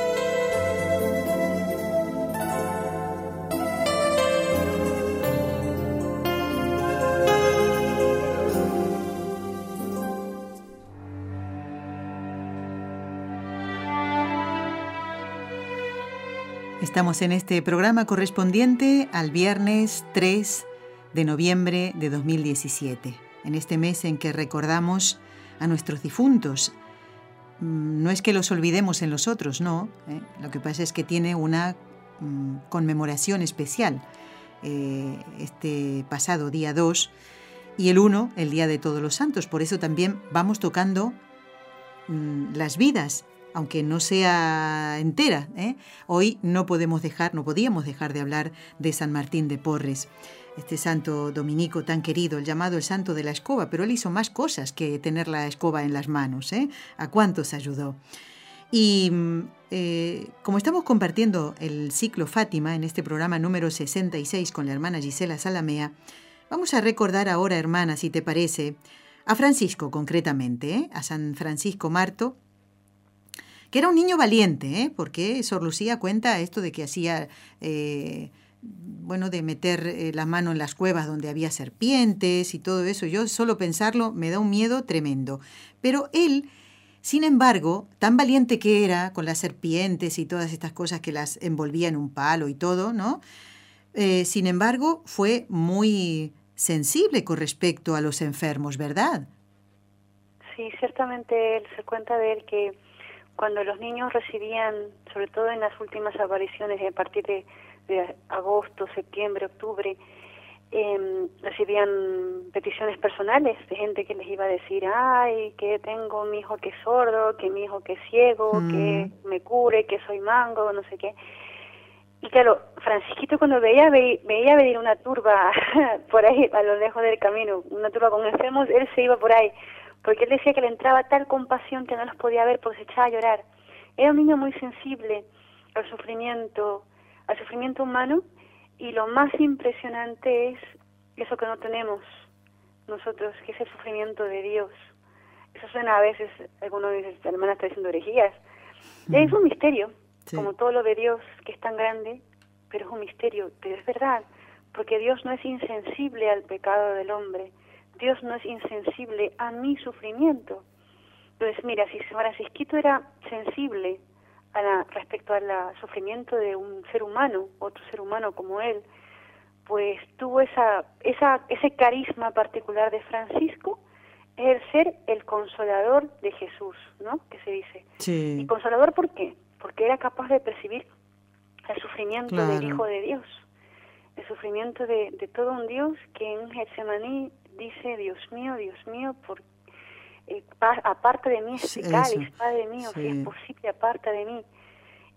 Estamos en este programa correspondiente al viernes 3 de noviembre de 2017, en este mes en que recordamos a nuestros difuntos. Mm, no es que los olvidemos en los otros, no. ¿eh? Lo que pasa es que tiene una mm, conmemoración especial eh, este pasado día 2 y el 1, el Día de Todos los Santos. Por eso también vamos tocando mm, las vidas aunque no sea entera. ¿eh? Hoy no podemos dejar, no podíamos dejar de hablar de San Martín de Porres, este santo dominico tan querido, el llamado el santo de la escoba, pero él hizo más cosas que tener la escoba en las manos. ¿eh? ¿A cuántos ayudó? Y mm, eh, como estamos compartiendo el ciclo Fátima en este programa número 66 con la hermana Gisela Salamea, vamos a recordar ahora, hermana, si te parece, a Francisco concretamente, ¿eh? a San Francisco Marto, que era un niño valiente, ¿eh? porque Sor Lucía cuenta esto de que hacía, eh, bueno, de meter eh, la mano en las cuevas donde había serpientes y todo eso. Yo solo pensarlo me da un miedo tremendo. Pero él, sin embargo, tan valiente que era con las serpientes y todas estas cosas que las envolvía en un palo y todo, ¿no? Eh, sin embargo, fue muy sensible con respecto a los enfermos, ¿verdad? Sí, ciertamente él se cuenta de él que cuando los niños recibían, sobre todo en las últimas apariciones, a partir de, agosto, septiembre, octubre, eh, recibían peticiones personales de gente que les iba a decir, ay, que tengo mi hijo que es sordo, que mi hijo que es ciego, que mm. me cure, que soy mango, no sé qué. Y claro, Francisquito cuando veía, veía venir una turba por ahí a lo lejos del camino, una turba con enfermos, él se iba por ahí porque él decía que le entraba tal compasión que no los podía ver porque se echaba a llorar. Era un niño muy sensible al sufrimiento, al sufrimiento humano y lo más impresionante es eso que no tenemos nosotros, que es el sufrimiento de Dios. Eso suena a veces, algunos dicen, hermana está diciendo herejías. Es un misterio, como todo lo de Dios, que es tan grande, pero es un misterio, pero es verdad, porque Dios no es insensible al pecado del hombre. Dios no es insensible a mi sufrimiento. Entonces, mira, si Francisquito era sensible a la, respecto al sufrimiento de un ser humano, otro ser humano como él, pues tuvo esa, esa, ese carisma particular de Francisco, es el ser el consolador de Jesús, ¿no? Que se dice. Sí. ¿Y consolador por qué? Porque era capaz de percibir el sufrimiento del Hijo de Dios, el sufrimiento de, de todo un Dios que en Getsemaní dice, Dios mío, Dios mío, por, eh, aparte de mí este cáliz, Padre mío, si es posible, aparte de mí.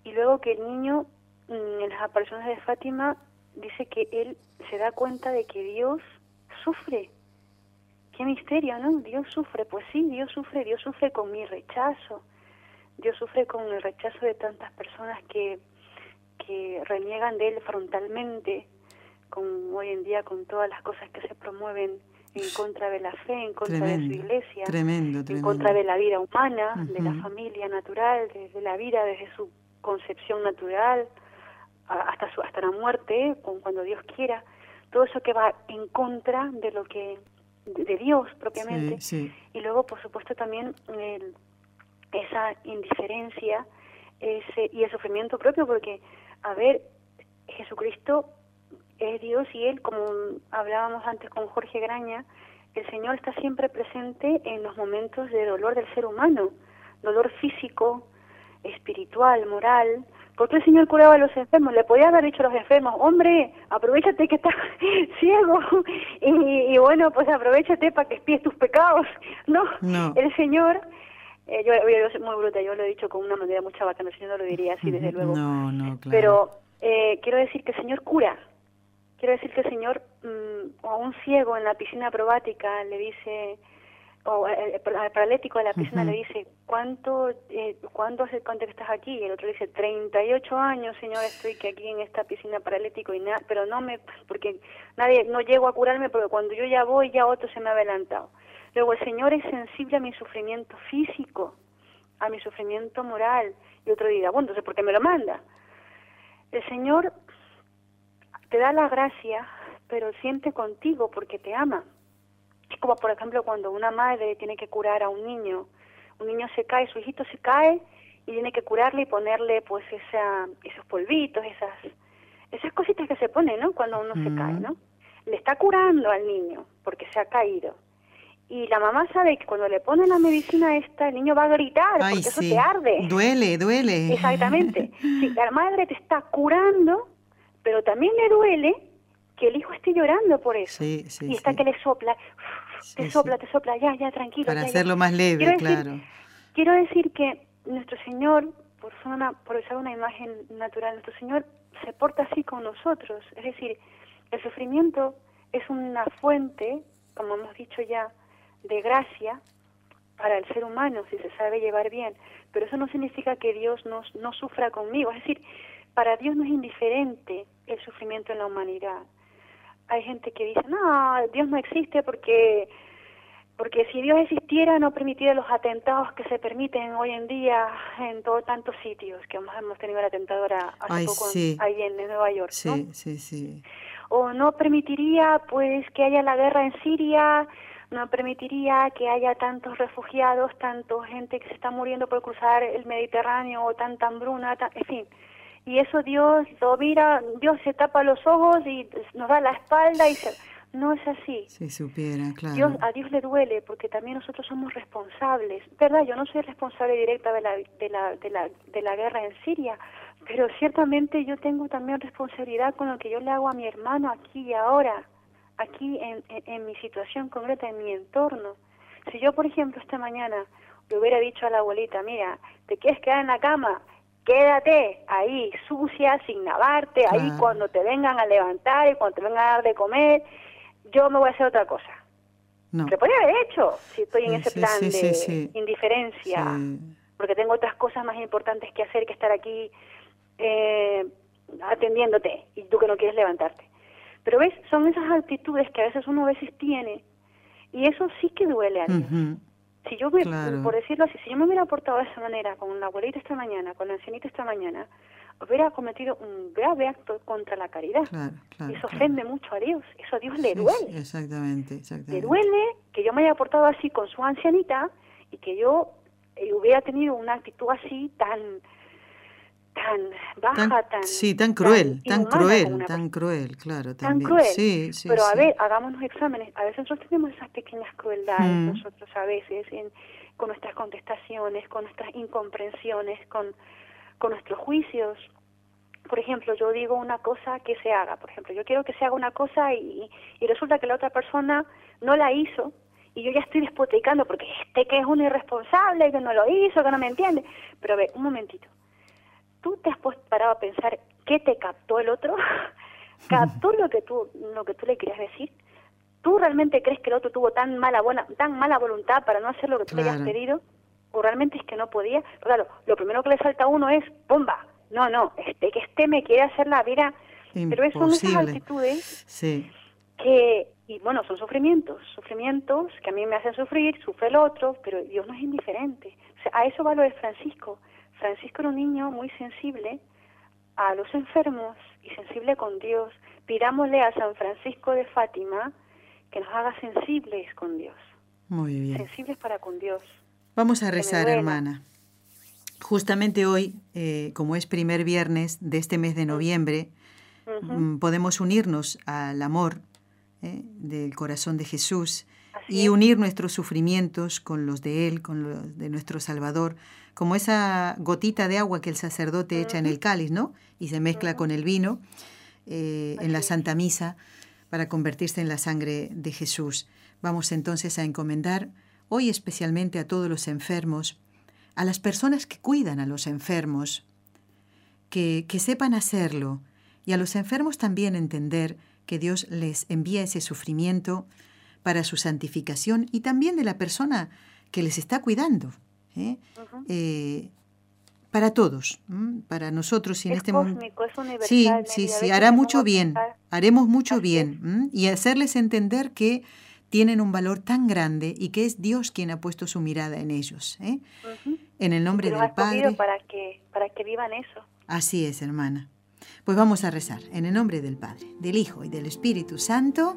Y luego que el niño, mm, en las apariciones de Fátima, dice que él se da cuenta de que Dios sufre. Qué misterio, ¿no? Dios sufre. Pues sí, Dios sufre, Dios sufre con mi rechazo. Dios sufre con el rechazo de tantas personas que, que reniegan de Él frontalmente, con hoy en día con todas las cosas que se promueven en contra de la fe, en contra de su iglesia, en contra de la vida humana, de la familia natural, de, la vida desde su concepción natural hasta hasta la muerte, cuando Dios quiera, todo eso que va en contra de lo que de, Dios propiamente. Y luego, por supuesto, también esa indiferencia ese, y el sufrimiento propio, porque, a ver, Jesucristo es Dios y Él, como hablábamos antes con Jorge Graña, el Señor está siempre presente en los momentos de dolor del ser humano, dolor físico, espiritual, moral, porque el Señor curaba a los enfermos, le podía haber dicho a los enfermos, hombre, aprovechate que estás ciego y, bueno, pues aprovechate para que espíes tus pecados, ¿no? El Señor, eh, yo, yo, soy muy bruta, yo lo he dicho con una manera muy bacana, el Señor no lo diría así, desde luego. No, no, claro. Pero eh, quiero decir que el Señor cura, quiero decir que el Señor mm, a un ciego en la piscina probática le dice, o eh, al paralítico de la piscina le dice, ¿cuánto, eh, ¿cuánto hace cuánto que estás aquí? Y el otro le dice, 38 años, señor, estoy que aquí en esta piscina paralítico, y nada pero no me, porque nadie, no llego a curarme, porque cuando yo ya voy, ya otro se me ha adelantado. Luego el Señor es sensible a mi sufrimiento físico, a mi sufrimiento moral, y otro dirá, bueno, entonces, ¿por qué me lo manda? El Señor te da la gracia, pero siente contigo porque te ama es como, por ejemplo, cuando una madre tiene que curar a un niño. Un niño se cae, su hijito se cae y tiene que curarle y ponerle pues esa, esos polvitos, esas, esas cositas que se ponen, ¿no? Cuando uno se cae, ¿no? Le está curando al niño porque se ha caído. Y la mamá sabe que cuando le pone la medicina esta, el niño va a gritar porque eso te arde. Duele, duele. Exactamente. Sí, la madre te está curando, pero también le duele que el hijo esté llorando por eso. Sí, sí, y está que le sopla, te sopla, te sopla, ya, ya, tranquilo. Para hacerlo más leve, claro. quiero decir que nuestro Señor, por, una, por usar una imagen natural, nuestro Señor se porta así con nosotros. Es decir, el sufrimiento es una fuente, como hemos dicho ya, de gracia para el ser humano, si se sabe llevar bien. Pero eso no significa que Dios no, no sufra conmigo. Es decir, para Dios no es indiferente el sufrimiento en la humanidad hay gente que dice, no, Dios no existe porque porque si Dios existiera no permitiera los atentados que se permiten hoy en día en todos tantos sitios, que hemos, tenido el atentado ahora hace poco ahí en Nueva York. Sí, sí, sí. O no permitiría pues que haya la guerra en Siria, no permitiría que haya tantos refugiados, tanta gente que se está muriendo por cruzar el Mediterráneo o tanta hambruna, en fin y eso Dios lo mira, Dios se tapa los ojos y nos da la espalda y se... No es así. Si supiera, claro. Dios, a Dios le duele porque también nosotros somos responsables. ¿Verdad? Yo no soy responsable directa de la, de la, de la, de la guerra en Siria, pero ciertamente yo tengo también responsabilidad con lo que yo le hago a mi hermano aquí y ahora, aquí en, en, en mi situación concreta, en mi entorno. Si yo, por ejemplo, esta mañana le hubiera dicho a la abuelita, mira, ¿te quieres quedar en la cama? Quédate ahí sucia, sin lavarte, ahí cuando te vengan a levantar y cuando te vengan a dar de comer, yo me voy a hacer otra cosa. No. Lo podría haber hecho si estoy en ese plan de indiferencia, porque tengo otras cosas más importantes que hacer que estar aquí eh, atendiéndote y tú que no quieres levantarte. Pero ves, son esas actitudes que a veces uno a veces tiene y eso sí que duele a mí. Si yo, me, por decirlo así, si yo me hubiera portado de esa manera con la abuelita esta mañana, con la ancianita esta mañana, hubiera cometido un grave acto contra la caridad. y eso ofende mucho a Dios. Eso a Dios le duele. exactamente, exactamente. Le duele que yo me haya portado así con su ancianita y que yo eh, hubiera tenido una actitud así tan tan baja, tan, sí, tan cruel, tan, cruel, tan cruel, claro, tan cruel. Sí, sí, Pero a ver, hagámonos exámenes. A veces nosotros tenemos esas pequeñas crueldades, mm. nosotros a veces, en, con nuestras contestaciones, con nuestras incomprensiones, con, con nuestros juicios. Por ejemplo, yo digo una cosa que se haga. Por ejemplo, yo quiero que se haga una cosa y, y resulta que la otra persona no la hizo y yo ya estoy despotricando porque este que es un irresponsable, que no lo hizo, que no me entiende. Pero a ver, un momentito tú te has parado a pensar qué te captó el otro, captó lo que tú lo que tú le querías decir. ¿Tú realmente crees que el otro tuvo tan mala buena, tan mala voluntad para no hacer lo que tú le habías pedido? ¿O realmente es que no podía? Claro, lo primero que le salta a uno es ¡bomba! No, no, este que este me quiere hacer la vida. Pero son esas actitudes sí. que, y bueno, son sufrimientos, sufrimientos que a mí me hacen sufrir, sufre el otro, pero Dios no es indiferente. O sea, a eso va lo de Francisco. Francisco era un niño muy sensible a los enfermos y sensible con Dios. Pidámosle a San Francisco de Fátima que nos haga sensibles con Dios. Muy bien. Sensibles para con Dios. Vamos a rezar, hermana. Justamente hoy, eh, como es primer viernes de este mes de noviembre, mm, podemos unirnos al amor eh, del corazón de Jesús y unir nuestros sufrimientos con los de Él, con los de nuestro Salvador, como esa gotita de agua que el sacerdote echa en el cáliz, ¿no? Y se mezcla con el vino eh, en la Santa Misa para convertirse en la sangre de Jesús. Vamos entonces a encomendar hoy especialmente a todos los enfermos, a las personas que cuidan a los enfermos, que, que sepan hacerlo, y a los enfermos también entender que Dios les envía ese sufrimiento para su santificación y también de la persona que les está cuidando. ¿eh? Eh, para todos, para nosotros y en este momento. Sí, sí, sí, hará mucho bien, haremos mucho bien y hacerles entender que tienen un valor tan grande y que es Dios quien ha puesto su mirada en ellos. ¿eh? En el nombre del Padre. Para que, para que vivan eso. Así es, hermana. Pues vamos a rezar en el nombre del Padre, del Hijo y del Espíritu Santo.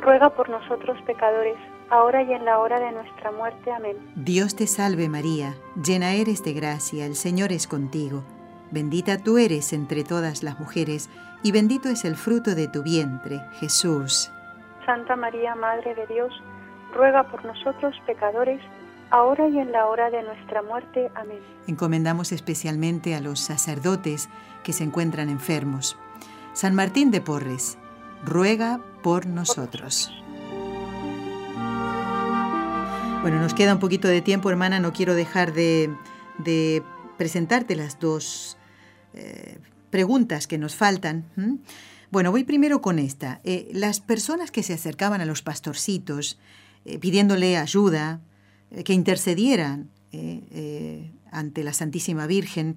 ruega por nosotros pecadores, ahora y en la hora de nuestra muerte. Amén. Dios te salve María, llena eres de gracia, el Señor es contigo. Bendita tú eres entre todas las mujeres, y bendito es el fruto de tu vientre, Jesús. Santa María, Madre de Dios, ruega por nosotros pecadores, ahora y en la hora de nuestra muerte. Amén. Encomendamos especialmente a los sacerdotes que se encuentran enfermos. San Martín de Porres, ruega por nosotros. Bueno, nos queda un poquito de tiempo, hermana. No quiero dejar de, presentarte las dos eh, preguntas que nos faltan. Bueno, voy primero con esta. Eh, las personas que se acercaban a los pastorcitos eh, pidiéndole ayuda, que intercedieran ante la Santísima Virgen,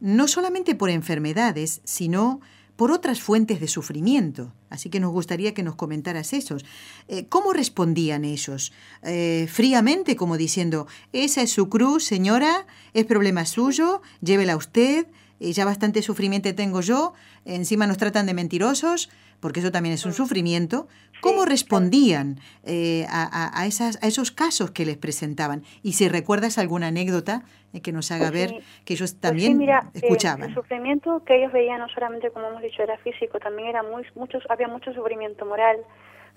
no solamente por enfermedades, sino por otras fuentes de sufrimiento. Así que nos gustaría que nos comentaras esos. Eh, ¿Cómo respondían ellos? Eh, fríamente, como diciendo, esa es su cruz, señora, es problema suyo, llévela usted, eh, ya bastante sufrimiento tengo yo, encima nos tratan de mentirosos, porque eso también es un sufrimiento. ¿Cómo respondían a, esas, a esos casos que les presentaban? Y si recuerdas alguna anécdota que nos haga ver que ellos pues también escuchaban. el sufrimiento que ellos veían no solamente, como hemos dicho, era físico, también era muy, muchos, había mucho sufrimiento moral,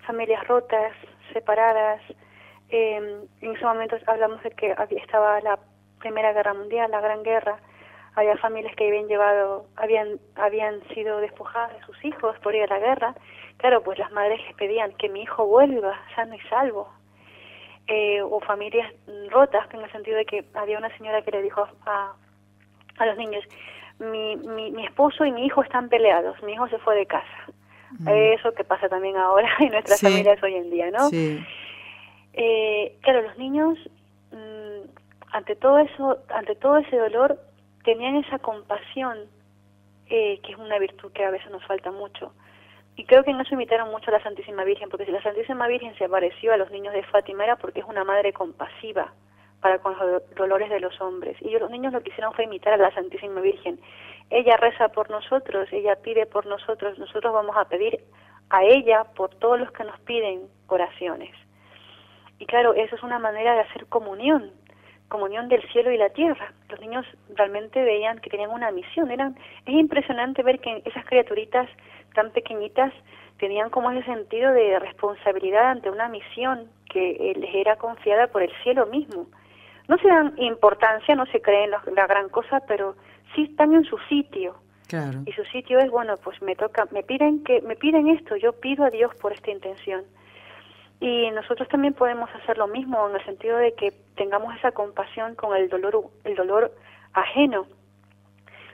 familias rotas, separadas. Eh, en ese momento hablamos de que estaba la Primera Guerra Mundial, la Gran Guerra. Había familias que habían llevado, habían, habían sido despojadas de sus hijos por ir a la guerra. Claro, pues las madres les pedían que mi hijo vuelva sano y salvo eh, o familias rotas, en el sentido de que había una señora que le dijo a, a los niños, mi, mi, mi esposo y mi hijo están peleados, mi hijo se fue de casa. Mm. Eso que pasa también ahora en nuestras familias hoy en día, ¿no? Eh, claro, los niños, mm, ante todo eso, ante todo ese dolor, tenían esa compasión, eh, que es una virtud que a veces nos falta mucho, y creo que no se imitaron mucho a la Santísima Virgen, porque si la Santísima Virgen se apareció a los niños de Fátima era porque es una madre compasiva para con los dolores de los hombres. Y los niños lo que hicieron fue imitar a la Santísima Virgen. Ella reza por nosotros, ella pide por nosotros, nosotros vamos a pedir a ella por todos los que nos piden oraciones. Y claro, eso es una manera de hacer comunión, comunión del cielo y la tierra. Los niños realmente veían que tenían una misión. Eran, es impresionante ver que esas criaturitas tan pequeñitas tenían como ese sentido de responsabilidad ante una misión que eh, les era confiada por el cielo mismo. No se dan importancia, no se creen la gran cosa, pero sí están en su sitio. Y su sitio es, bueno, pues me toca, me piden que me piden esto, yo pido a Dios por esta intención. Y nosotros también podemos hacer lo mismo en el sentido de que tengamos esa compasión con el dolor el dolor ajeno.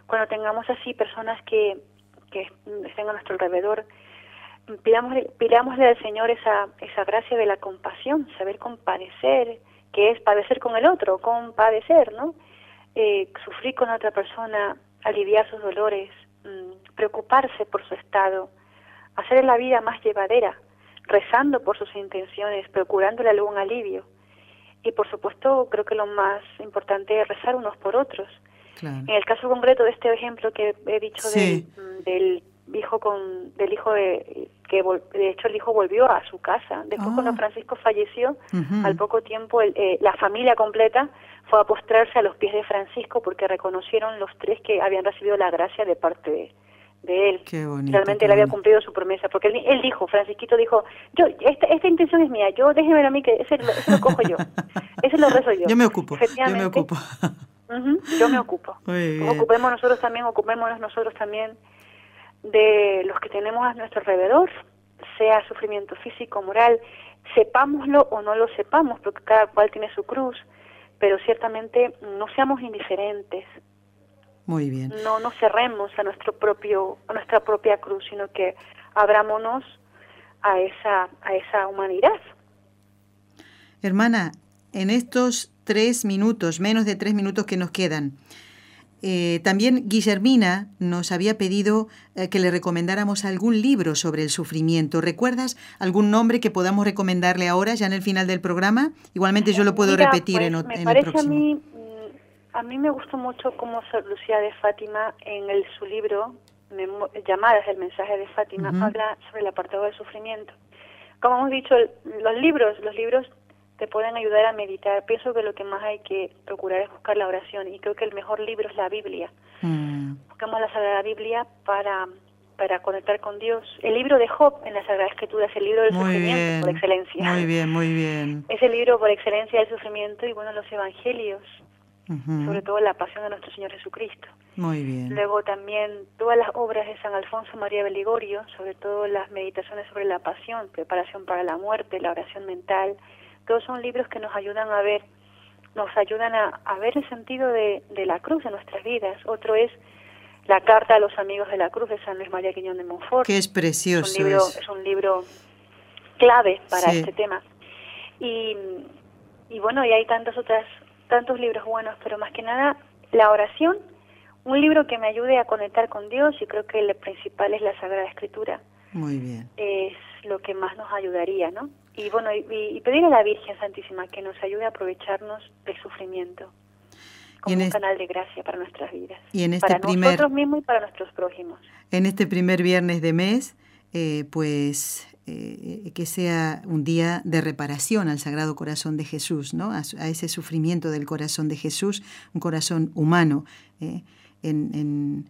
Cuando tengamos así personas que que estén a nuestro alrededor pidámosle, al Señor esa, esa gracia de la compasión, saber compadecer, que es padecer con el otro, compadecer, ¿no? Eh, sufrir con otra persona, aliviar sus dolores, mm, preocuparse por su estado, hacer la vida más llevadera, rezando por sus intenciones, procurándole algún alivio. Y por supuesto, creo que lo más importante es rezar unos por otros. En el caso concreto de este ejemplo que he dicho mm, del hijo con del hijo de, que de hecho el hijo volvió a su casa después cuando ah. Francisco falleció al poco tiempo eh, la familia completa fue a postrarse a los pies de Francisco porque reconocieron los tres que habían recibido la gracia de parte de, él. Realmente él había cumplido su promesa porque él, dijo Francisquito dijo yo esta, esta intención es mía yo déjeme a mí que ese, lo cojo yo ese lo rezo yo yo me ocupo yo me ocupo. Yo me ocupo. Ocupemos nosotros también ocupémonos nosotros también de los que tenemos a nuestro alrededor, sea sufrimiento físico, moral, sepámoslo o no lo sepamos, porque cada cual tiene su cruz, pero ciertamente no seamos indiferentes. Muy bien. No nos cerremos a nuestro propio a nuestra propia cruz, sino que abrámonos a esa a esa humanidad. Hermana, en estos tres minutos, menos de tres minutos que nos quedan, eh, también Guillermina nos había pedido eh, que le recomendáramos algún libro sobre el sufrimiento. ¿Recuerdas algún nombre que podamos recomendarle ahora, ya en el final del programa? Igualmente yo lo puedo repetir en, pues, el próximo. A mí, a mí me gustó mucho cómo Lucía de Fátima en el, su libro Llamadas del mensaje de Fátima habla sobre el apartado del sufrimiento. Como hemos dicho, los libros, los libros te pueden ayudar a meditar. Pienso que lo que más hay que procurar es buscar la oración y creo que el mejor libro es la Biblia. Mm. Buscamos la Sagrada Biblia para para conectar con Dios. El libro de Job en la Sagrada Escritura es el libro del sufrimiento por excelencia. Muy bien, muy bien. Es el libro por excelencia del sufrimiento y bueno, los evangelios, sobre todo la pasión de nuestro Señor Jesucristo. Muy bien. Luego también todas las obras de San Alfonso María Beligorio, sobre todo las meditaciones sobre la pasión, preparación para la muerte, la oración mental, todos son libros que nos ayudan a ver, nos ayudan a, ver el sentido de, la cruz en nuestras vidas. Otro es la carta a los amigos de la cruz de San Luis María Quiñón de Montfort. Que es precioso. Es un libro, es. un libro clave para este tema. Y, y bueno, y hay tantos otras, tantos libros buenos, pero más que nada la oración, un libro que me ayude a conectar con Dios y creo que el principal es la Sagrada Escritura. Muy bien. Es lo que más nos ayudaría, ¿no? y bueno y, pedir a la Virgen Santísima que nos ayude a aprovecharnos del sufrimiento como un canal de gracia para nuestras vidas y en este para primer, nosotros mismos y para nuestros prójimos en este primer viernes de mes eh, pues eh, que sea un día de reparación al Sagrado Corazón de Jesús, ¿no? a, ese sufrimiento del corazón de Jesús, un corazón humano eh, en,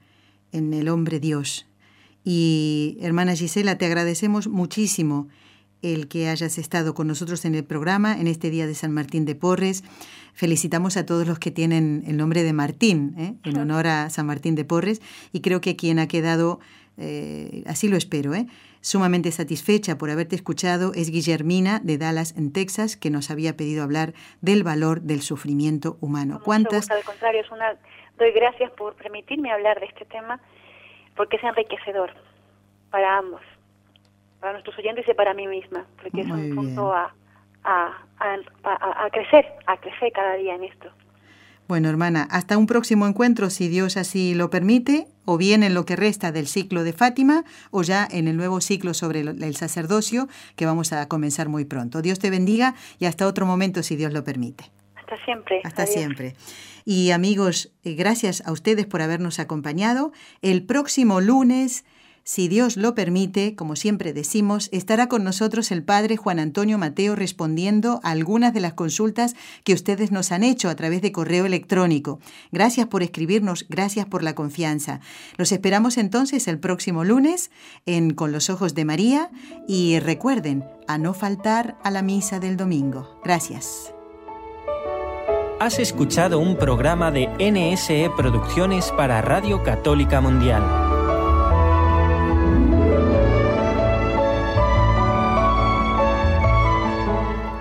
el hombre Dios. Y hermana Gisela, te agradecemos muchísimo el que hayas estado con nosotros en el programa en este día de San Martín de Porres. Felicitamos a todos los que tienen el nombre de Martín, ¿eh? en honor a San Martín de Porres, y creo que quien ha quedado, así lo espero, ¿eh? Sumamente satisfecha por haberte escuchado es Guillermina de Dallas, en Texas, que nos había pedido hablar del valor del sufrimiento humano. ¿Cuántas? Al contrario, es una... doy gracias por permitirme hablar de este tema, porque es enriquecedor para ambos para nuestros oyentes y para mí misma, porque es un punto a, a, a, a, crecer, a crecer cada día en esto. Bueno, hermana, hasta un próximo encuentro, si Dios así lo permite, o bien en lo que resta del ciclo de Fátima, o ya en el nuevo ciclo sobre el sacerdocio, que vamos a comenzar muy pronto. Dios te bendiga y hasta otro momento, si Dios lo permite. Hasta siempre. Hasta siempre. Y amigos, eh, gracias a ustedes por habernos acompañado. El próximo lunes si Dios lo permite, como siempre decimos, estará con nosotros el Padre Juan Antonio Mateo respondiendo a algunas de las consultas que ustedes nos han hecho a través de correo electrónico. Gracias por escribirnos, gracias por la confianza. Los esperamos entonces el próximo lunes en Con los Ojos de María y recuerden a no faltar a la misa del domingo. Gracias. Has escuchado un programa de NSE Producciones para Radio Católica Mundial.